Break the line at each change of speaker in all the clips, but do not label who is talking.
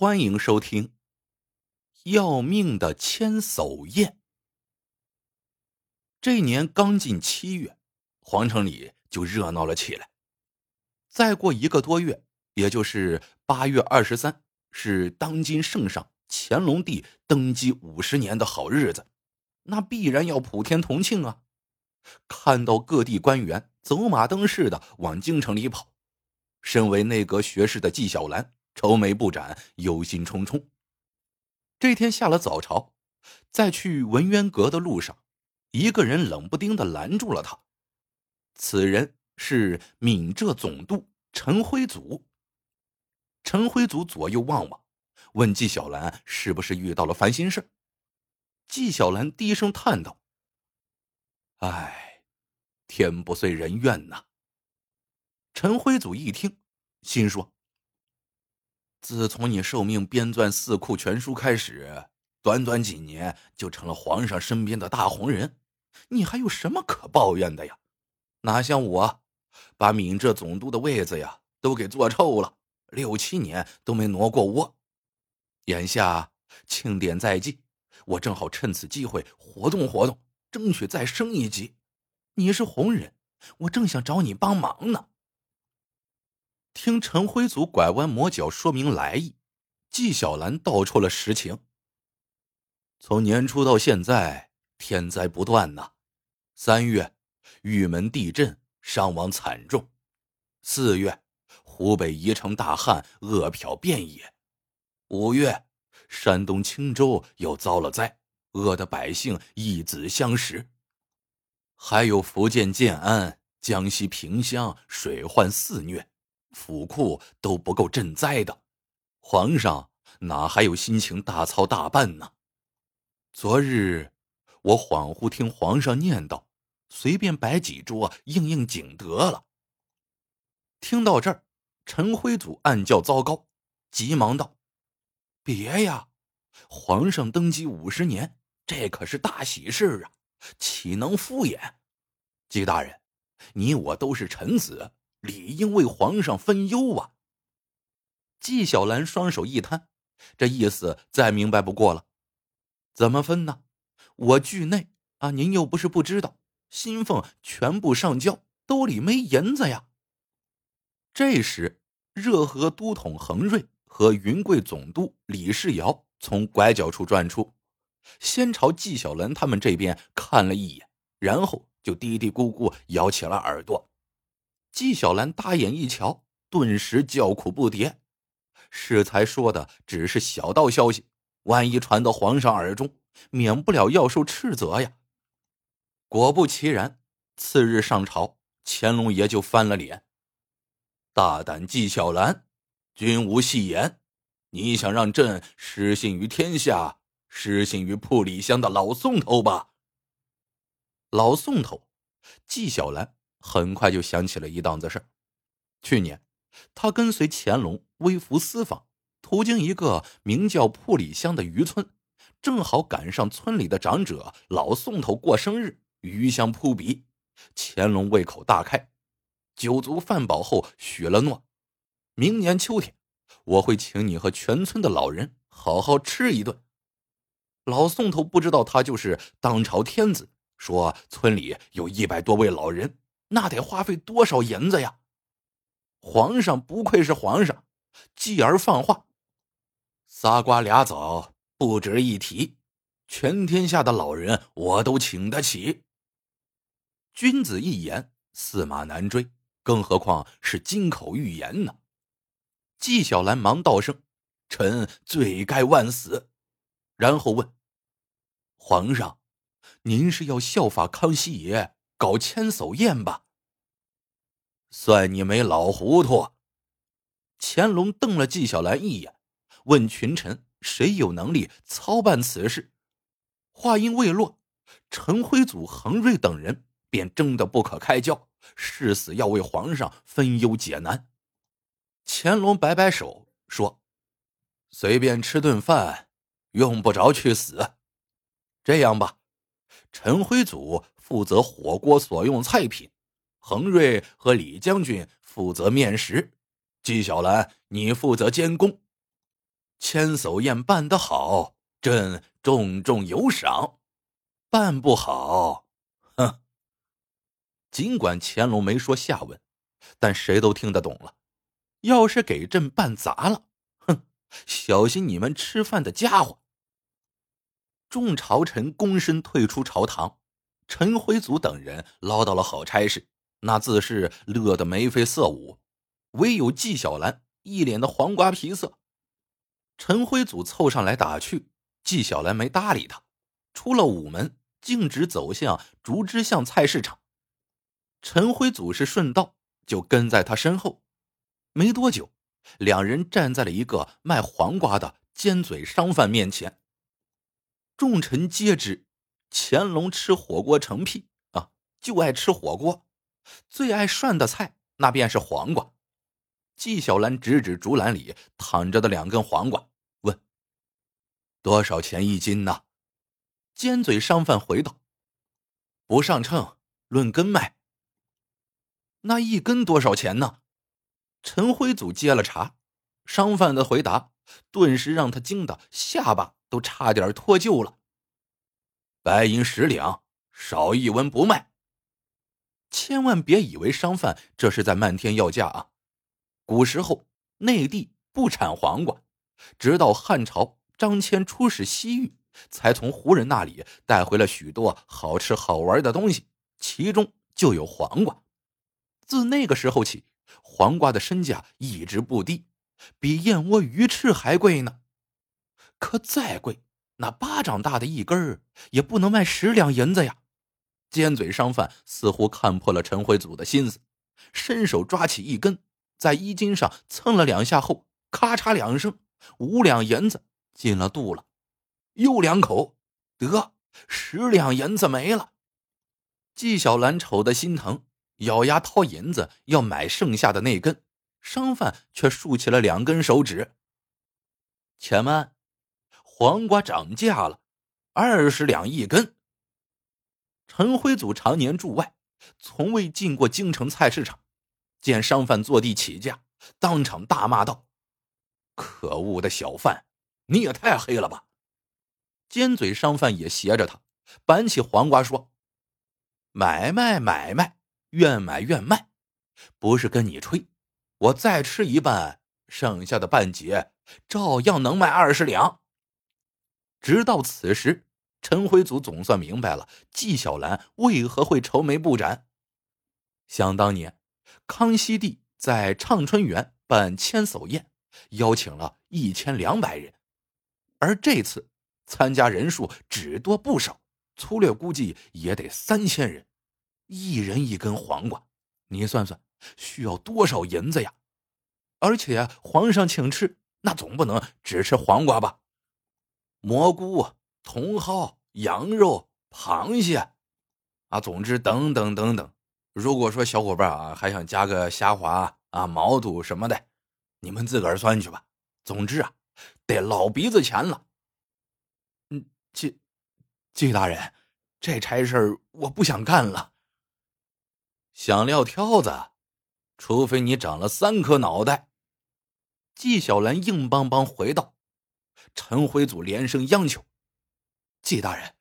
欢迎收听《要命的千叟宴》。这年刚进七月，皇城里就热闹了起来。再过一个多月，也就是八月二十三，是当今圣上乾隆帝登基五十年的好日子，那必然要普天同庆啊！看到各地官员走马灯似的往京城里跑，身为内阁学士的纪晓岚。愁眉不展，忧心忡忡。这天下了早朝，在去文渊阁的路上，一个人冷不丁的拦住了他。此人是闽浙总督陈辉祖。陈辉祖左右望望，问纪晓岚是不是遇到了烦心事。纪晓岚低声叹道：“唉，天不遂人愿呐。”陈辉祖一听，心说。自从你受命编撰《四库全书》开始，短短几年就成了皇上身边的大红人，你还有什么可抱怨的呀？哪像我，把闽浙总督的位子呀都给坐臭了，六七年都没挪过窝。眼下庆典在即，我正好趁此机会活动活动，争取再升一级。你是红人，我正想找你帮忙呢。听陈辉祖拐弯抹角说明来意，纪晓岚道出了实情。从年初到现在，天灾不断呐。三月，玉门地震，伤亡惨重；四月，湖北宜城大旱，饿殍遍野；五月，山东青州又遭了灾，饿得百姓一子相食；还有福建建安、江西萍乡，水患肆虐。府库都不够赈灾的，皇上哪还有心情大操大办呢？昨日我恍惚听皇上念叨，随便摆几桌应应景得了。听到这儿，陈辉祖暗叫糟糕，急忙道：“别呀，皇上登基五十年，这可是大喜事啊，岂能敷衍？纪大人，你我都是臣子。”理应为皇上分忧啊！纪晓岚双手一摊，这意思再明白不过了。怎么分呢？我惧内啊，您又不是不知道，薪俸全部上交，兜里没银子呀。这时，热河都统恒瑞和云贵总督李世尧从拐角处转出，先朝纪晓岚他们这边看了一眼，然后就嘀嘀咕咕咬起了耳朵。纪晓岚大眼一瞧，顿时叫苦不迭。适才说的只是小道消息，万一传到皇上耳中，免不了要受斥责呀。果不其然，次日上朝，乾隆爷就翻了脸：“大胆纪晓岚，君无戏言，你想让朕失信于天下，失信于铺里乡的老宋头吧？”老宋头，纪晓岚。很快就想起了一档子事去年，他跟随乾隆微服私访，途经一个名叫铺里乡的渔村，正好赶上村里的长者老宋头过生日，鱼香扑鼻。乾隆胃口大开，酒足饭饱后许了诺：明年秋天，我会请你和全村的老人好好吃一顿。老宋头不知道他就是当朝天子，说村里有一百多位老人。那得花费多少银子呀！皇上不愧是皇上，继而放话：仨瓜俩枣不值一提，全天下的老人我都请得起。君子一言，驷马难追，更何况是金口玉言呢？纪晓岚忙道声：“臣罪该万死。”然后问：“皇上，您是要效法康熙爷？”搞千叟宴吧，算你没老糊涂。乾隆瞪了纪晓岚一眼，问群臣：“谁有能力操办此事？”话音未落，陈辉祖、恒瑞等人便争得不可开交，誓死要为皇上分忧解难。乾隆摆摆手说：“随便吃顿饭，用不着去死。这样吧。”陈辉祖负责火锅所用菜品，恒瑞和李将军负责面食，纪晓岚你负责监工。千叟宴办得好，朕重重有赏；办不好，哼。尽管乾隆没说下文，但谁都听得懂了。要是给朕办砸了，哼，小心你们吃饭的家伙！众朝臣躬身退出朝堂，陈辉祖等人捞到了好差事，那自是乐得眉飞色舞。唯有纪晓岚一脸的黄瓜皮色。陈辉祖凑上来打趣，纪晓岚没搭理他，出了午门，径直走向竹枝巷菜市场。陈辉祖是顺道，就跟在他身后。没多久，两人站在了一个卖黄瓜的尖嘴商贩面前。众臣皆知，乾隆吃火锅成癖啊，就爱吃火锅，最爱涮的菜那便是黄瓜。纪晓岚指指竹篮里躺着的两根黄瓜，问：“多少钱一斤呢？”尖嘴商贩回道：“不上秤，论根卖。”那一根多少钱呢？陈辉祖接了茬，商贩的回答顿时让他惊得下巴都差点脱臼了。白银十两，少一文不卖。千万别以为商贩这是在漫天要价啊！古时候内地不产黄瓜，直到汉朝张骞出使西域，才从胡人那里带回了许多好吃好玩的东西，其中就有黄瓜。自那个时候起，黄瓜的身价一直不低，比燕窝、鱼翅还贵呢。可再贵，那巴掌大的一根儿也不能卖十两银子呀！尖嘴商贩似乎看破了陈辉祖的心思，伸手抓起一根，在衣襟上蹭了两下后，咔嚓两声，五两银子进了肚了。又两口，得十两银子没了。纪晓岚瞅得心疼。咬牙掏银子要买剩下的那根，商贩却竖起了两根手指。且慢，黄瓜涨价了，二十两一根。陈辉祖常年驻外，从未进过京城菜市场，见商贩坐地起价，当场大骂道：“可恶的小贩，你也太黑了吧！”尖嘴商贩也斜着他，板起黄瓜说：“买卖买卖。”愿买愿卖，不是跟你吹，我再吃一半，剩下的半截照样能卖二十两。直到此时，陈辉祖总算明白了纪晓岚为何会愁眉不展。想当年，康熙帝在畅春园办千叟宴，邀请了一千两百人，而这次参加人数只多不少，粗略估计也得三千人。一人一根黄瓜，你算算需要多少银子呀？而且皇上请吃，那总不能只吃黄瓜吧？蘑菇、茼蒿、羊肉、螃蟹，啊，总之等等等等。如果说小伙伴啊还想加个虾滑啊、毛肚什么的，你们自个儿算去吧。总之啊，得老鼻子钱了。嗯，季季大人，这差事我不想干了。想撂挑子，除非你长了三颗脑袋。纪晓岚硬邦邦回道：“陈辉祖连声央求，纪大人，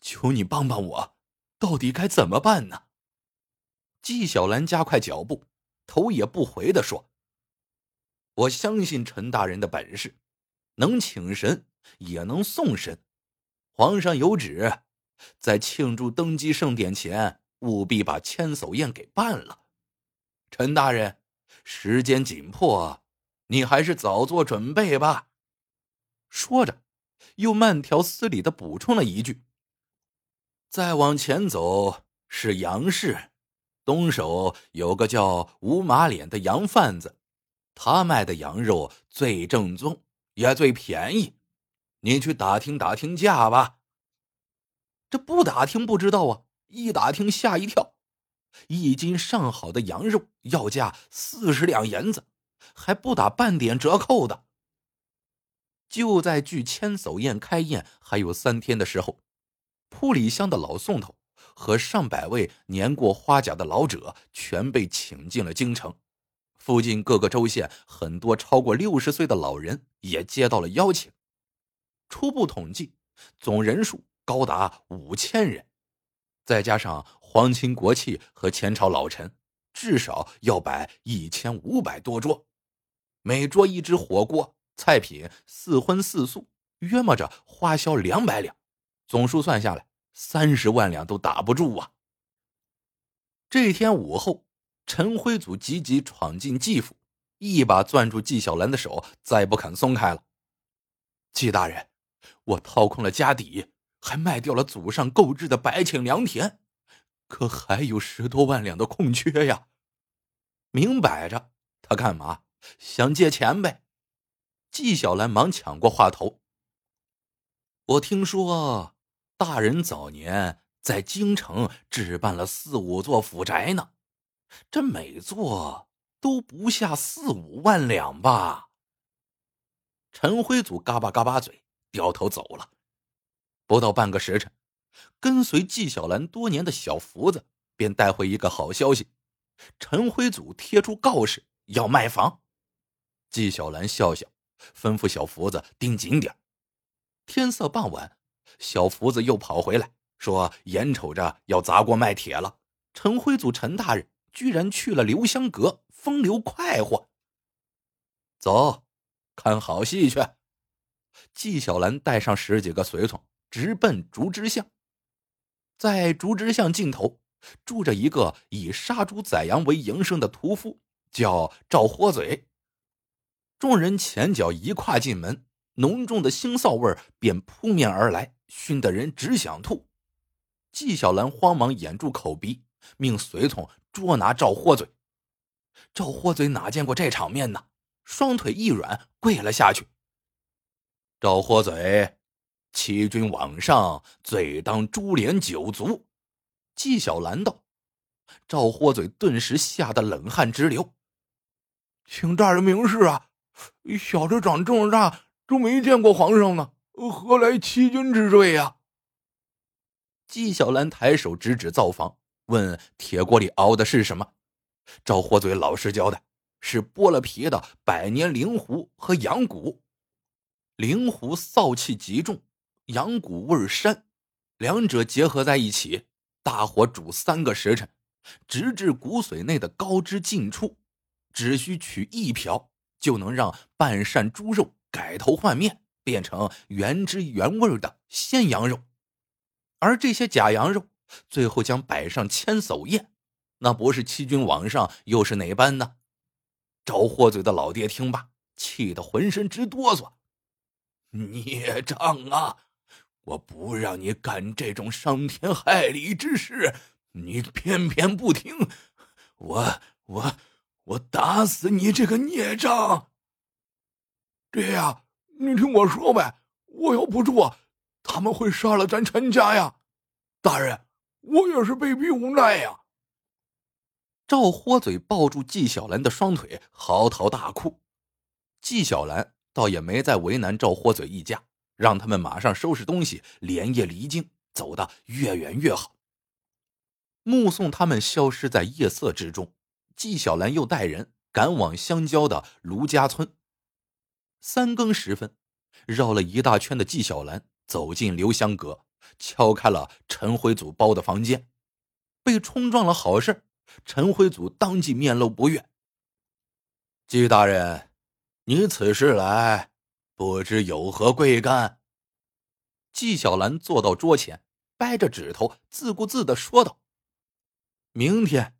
求你帮帮我，到底该怎么办呢？”纪晓岚加快脚步，头也不回的说：“我相信陈大人的本事，能请神也能送神。皇上有旨，在庆祝登基盛典前。”务必把千叟宴给办了，陈大人，时间紧迫，你还是早做准备吧。说着，又慢条斯理的补充了一句：“再往前走是杨氏，东首有个叫吴马脸的洋贩子，他卖的羊肉最正宗，也最便宜，你去打听打听价吧。”这不打听不知道啊。一打听，吓一跳，一斤上好的羊肉要价四十两银子，还不打半点折扣的。就在距千叟宴开宴还有三天的时候，铺里乡的老宋头和上百位年过花甲的老者全被请进了京城，附近各个州县很多超过六十岁的老人也接到了邀请。初步统计，总人数高达五千人，再加上皇亲国戚和前朝老臣，至少要摆一千五百多桌。每桌一只火锅，菜品四荤四素，约摸着花销两百两，总数算下来三十万两都打不住啊！这天午后，陈辉祖急急闯进季府，一把攥住纪晓岚的手，再不肯松开了。纪大人，我掏空了家底，还卖掉了祖上购置的百顷良田，可还有十多万两的空缺呀！明摆着，他干嘛？想借钱呗？纪晓岚忙抢过话头。我听说大人早年在京城置办了四五座府宅呢，这每座都不下四五万两吧？陈辉祖嘎巴嘎巴嘴，掉头走了。不到半个时辰，跟随纪晓岚多年的小福子便带回一个好消息：陈辉祖贴出告示要卖房。纪晓岚笑笑，吩咐小福子盯紧点天色傍晚，小福子又跑回来，说：“眼瞅着要砸锅卖铁了，陈辉祖陈大人居然去了留香阁，风流快活。”走，看好戏去。纪晓岚带上十几个随从，直奔竹枝巷。在竹枝巷尽头，住着一个以杀猪宰羊为营生的屠夫，叫赵豁嘴。众人前脚一跨进门，浓重的腥臊味便扑面而来，熏得人只想吐。纪晓岚慌忙掩住口鼻，命随从捉拿赵豁嘴。赵豁嘴哪见过这场面呢？双腿一软，跪了下去。赵豁嘴，欺君罔上，罪当株连九族。纪晓岚道。赵豁嘴顿时吓得冷汗直流，
请大人明示啊！小的长这么大都没见过皇上呢，何来欺君之罪呀？
纪晓岚抬手指指灶房，问：“铁锅里熬的是什么？”赵火嘴老实交代：“是剥了皮的百年灵狐和羊骨。灵狐臊气极重，羊骨味儿膻，两者结合在一起，大火煮三个时辰，直至骨髓内的高脂尽出，只需取一瓢。”就能让半扇猪肉改头换面，变成原汁原味的鲜羊肉，而这些假羊肉最后将摆上千叟宴，那不是欺君罔上又是哪般呢？赵豁嘴的老爹听罢，气得浑身直哆嗦：“孽障啊！我不让你干这种伤天害理之事，你偏偏不听，我我。”我打死你这个孽障！
爹呀，你听我说呗，我要不做，他们会杀了咱陈家呀！大人，我也是被逼无奈呀。
赵豁嘴抱住纪晓岚的双腿，嚎啕大哭。纪晓岚倒也没再为难赵豁嘴一家，让他们马上收拾东西，连夜离京，走得越远越好。目送他们消失在夜色之中。纪晓岚又带人赶往相交的卢家村。三更时分，绕了一大圈的纪晓岚走进留香阁，敲开了陈辉祖包的房间，被冲撞了好事。陈辉祖当即面露不悦：“纪大人，你此时来，不知有何贵干？”纪晓岚坐到桌前，掰着指头，自顾自的说道：“明天，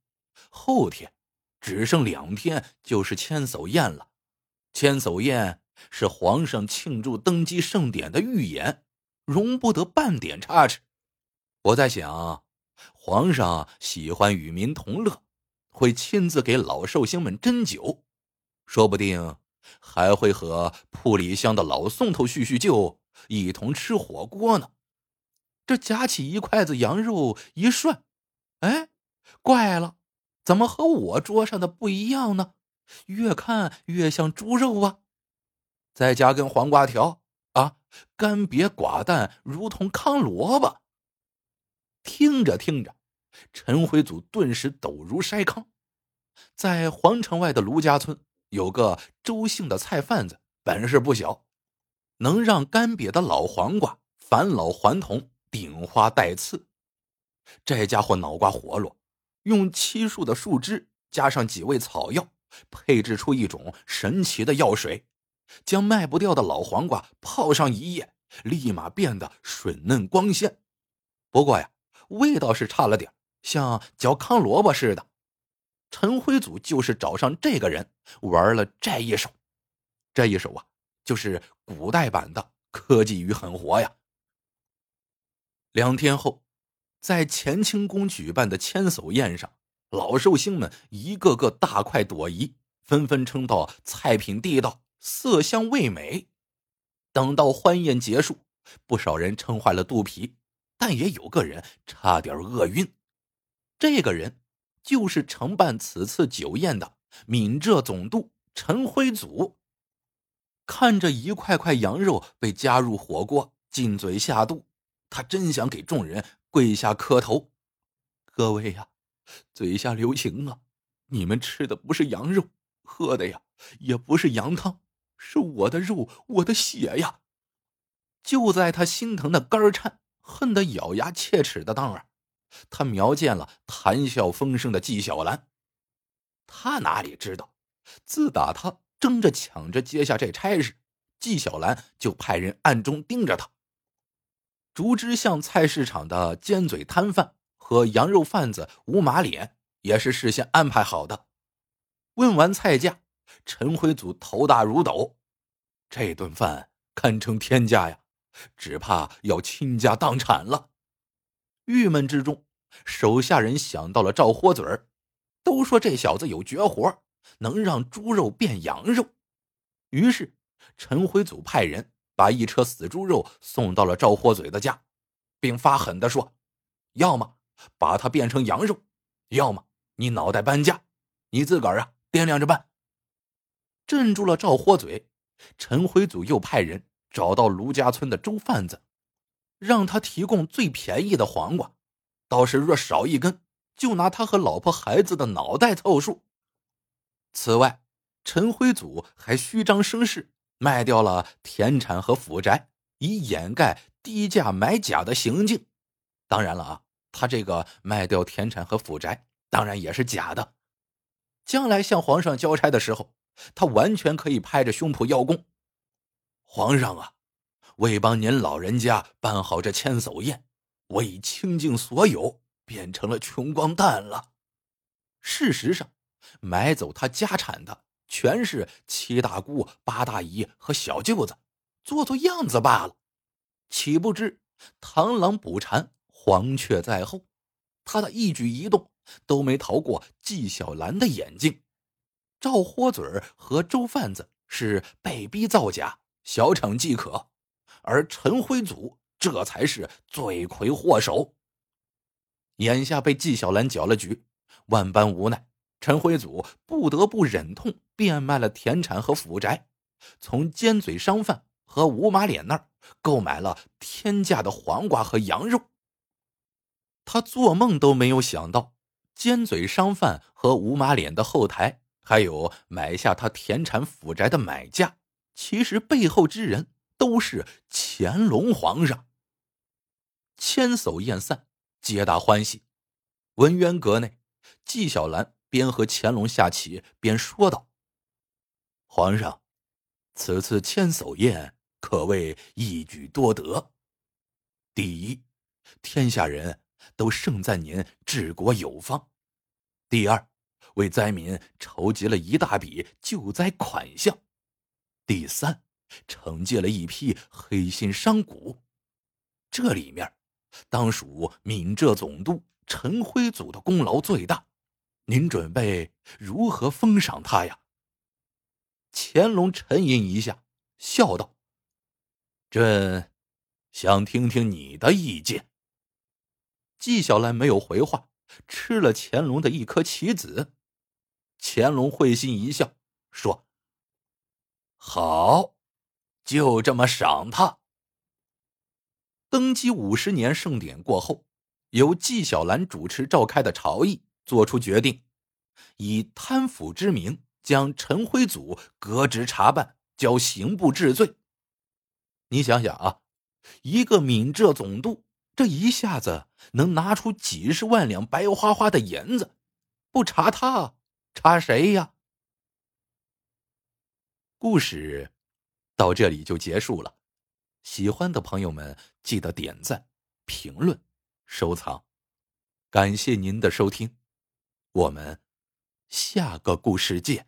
后天。”只剩两天就是千叟宴了，千叟宴是皇上庆祝登基盛典的预演，容不得半点差池。我在想，皇上喜欢与民同乐，会亲自给老寿星们斟酒，说不定还会和铺里乡的老宋头叙叙旧，一同吃火锅呢。这夹起一筷子羊肉一涮，哎，怪了。怎么和我桌上的不一样呢？越看越像猪肉啊！再加根黄瓜条啊，干瘪寡淡，如同糠萝卜。听着听着，陈辉祖顿时抖如筛糠。在皇城外的卢家村有个周姓的菜贩子，本事不小，能让干瘪的老黄瓜返老还童、顶花带刺。这家伙脑瓜活络，用漆树的树枝加上几味草药，配制出一种神奇的药水，将卖不掉的老黄瓜泡上一夜，立马变得水嫩光鲜。不过呀，味道是差了点，像嚼糠萝卜似的。陈辉祖就是找上这个人玩了这一手，这一手啊，就是古代版的科技与狠活呀。两天后，在乾清宫举办的千叟宴上，老寿星们一个个大快朵颐，纷纷称道菜品地道，色香味美。等到欢宴结束，不少人撑坏了肚皮，但也有个人差点饿晕。这个人。就是承办此次酒宴的闽浙总督陈辉祖。看着一块块羊肉被加入火锅进嘴下肚，他真想给众人跪下磕头。各位呀，嘴下留情啊！你们吃的不是羊肉，喝的呀也不是羊汤，是我的肉，我的血呀！就在他心疼的肝颤、恨得咬牙切齿的当儿。他瞄见了谈笑风生的纪晓岚，他哪里知道，自打他争着抢着接下这差事，纪晓岚就派人暗中盯着他。竹枝巷菜市场的尖嘴摊贩和羊肉贩子吴马脸也是事先安排好的。问完菜价，陈辉祖头大如斗，这顿饭堪称天价呀，只怕要倾家荡产了。郁闷之中，手下人想到了赵豁嘴儿，都说这小子有绝活，能让猪肉变羊肉。于是，陈辉祖派人把一车死猪肉送到了赵豁嘴的家，并发狠的说：“要么把它变成羊肉，要么你脑袋搬家，你自个儿啊掂量着办。”镇住了赵豁嘴，陈辉祖又派人找到卢家村的周贩子。让他提供最便宜的黄瓜，到时若少一根，就拿他和老婆孩子的脑袋凑数。此外，陈辉祖还虚张声势，卖掉了田产和府宅，以掩盖低价买假的行径。当然了啊，他这个卖掉田产和府宅，当然也是假的。将来向皇上交差的时候，他完全可以拍着胸脯邀功。皇上啊！为帮您老人家办好这千叟宴，我已倾尽所有，变成了穷光蛋了。事实上，买走他家产的全是七大姑、八大姨和小舅子，做做样子罢了。岂不知螳螂捕蝉，黄雀在后，他的一举一动都没逃过纪晓岚的眼睛。赵豁嘴儿和周贩子是被逼造假，小惩即可。而陈辉祖这才是罪魁祸首。眼下被纪晓岚搅了局，万般无奈，陈辉祖不得不忍痛变卖了田产和府宅，从尖嘴商贩和吴马脸那儿购买了天价的黄瓜和羊肉。他做梦都没有想到，尖嘴商贩和吴马脸的后台还有买下他田产府宅的买家，其实背后之人。都是乾隆皇上。千叟宴散，皆大欢喜。文渊阁内，纪晓岚边和乾隆下棋边说道：“皇上，此次千叟宴可谓一举多得。第一，天下人都盛赞您治国有方；第二，为灾民筹集了一大笔救灾款项；第三。”惩戒了一批黑心商贾，这里面当属闽浙总督陈辉祖的功劳最大。您准备如何封赏他呀？乾隆沉吟一下，笑道：“朕想听听你的意见。”纪晓岚没有回话，吃了乾隆的一颗棋子。乾隆会心一笑，说：“好。”就这么赏他。登基五十年盛典过后，由纪晓岚主持召开的朝议做出决定，以贪腐之名将陈辉祖革职查办，交刑部治罪。你想想啊，一个闽浙总督，这一下子能拿出几十万两白花花的银子，不查他，查谁呀？故事到这里就结束了。喜欢的朋友们记得点赞、评论、收藏，感谢您的收听，我们下个故事见。